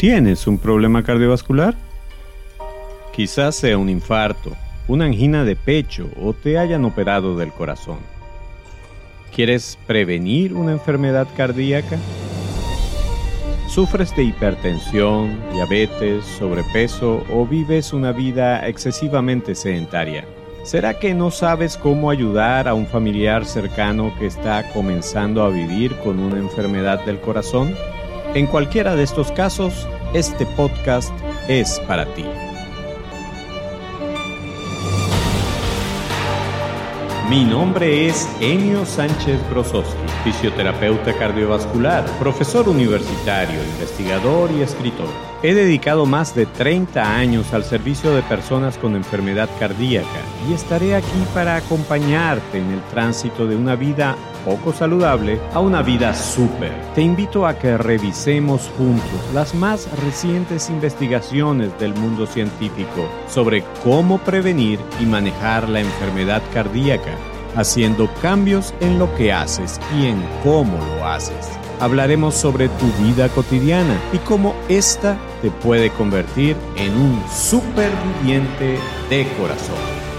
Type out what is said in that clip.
¿Tienes un problema cardiovascular? Quizás sea un infarto, una angina de pecho o te hayan operado del corazón. ¿Quieres prevenir una enfermedad cardíaca? ¿Sufres de hipertensión, diabetes, sobrepeso o vives una vida excesivamente sedentaria? ¿Será que no sabes cómo ayudar a un familiar cercano que está comenzando a vivir con una enfermedad del corazón? En cualquiera de estos casos, este podcast es para ti. Mi nombre es Enio Sánchez Grosowski, fisioterapeuta cardiovascular, profesor universitario, investigador y escritor. He dedicado más de 30 años al servicio de personas con enfermedad cardíaca y estaré aquí para acompañarte en el tránsito de una vida poco saludable a una vida súper. Te invito a que revisemos juntos las más recientes investigaciones del mundo científico sobre cómo prevenir y manejar la enfermedad cardíaca, haciendo cambios en lo que haces y en cómo lo haces. Hablaremos sobre tu vida cotidiana y cómo esta te puede convertir en un superviviente de corazón.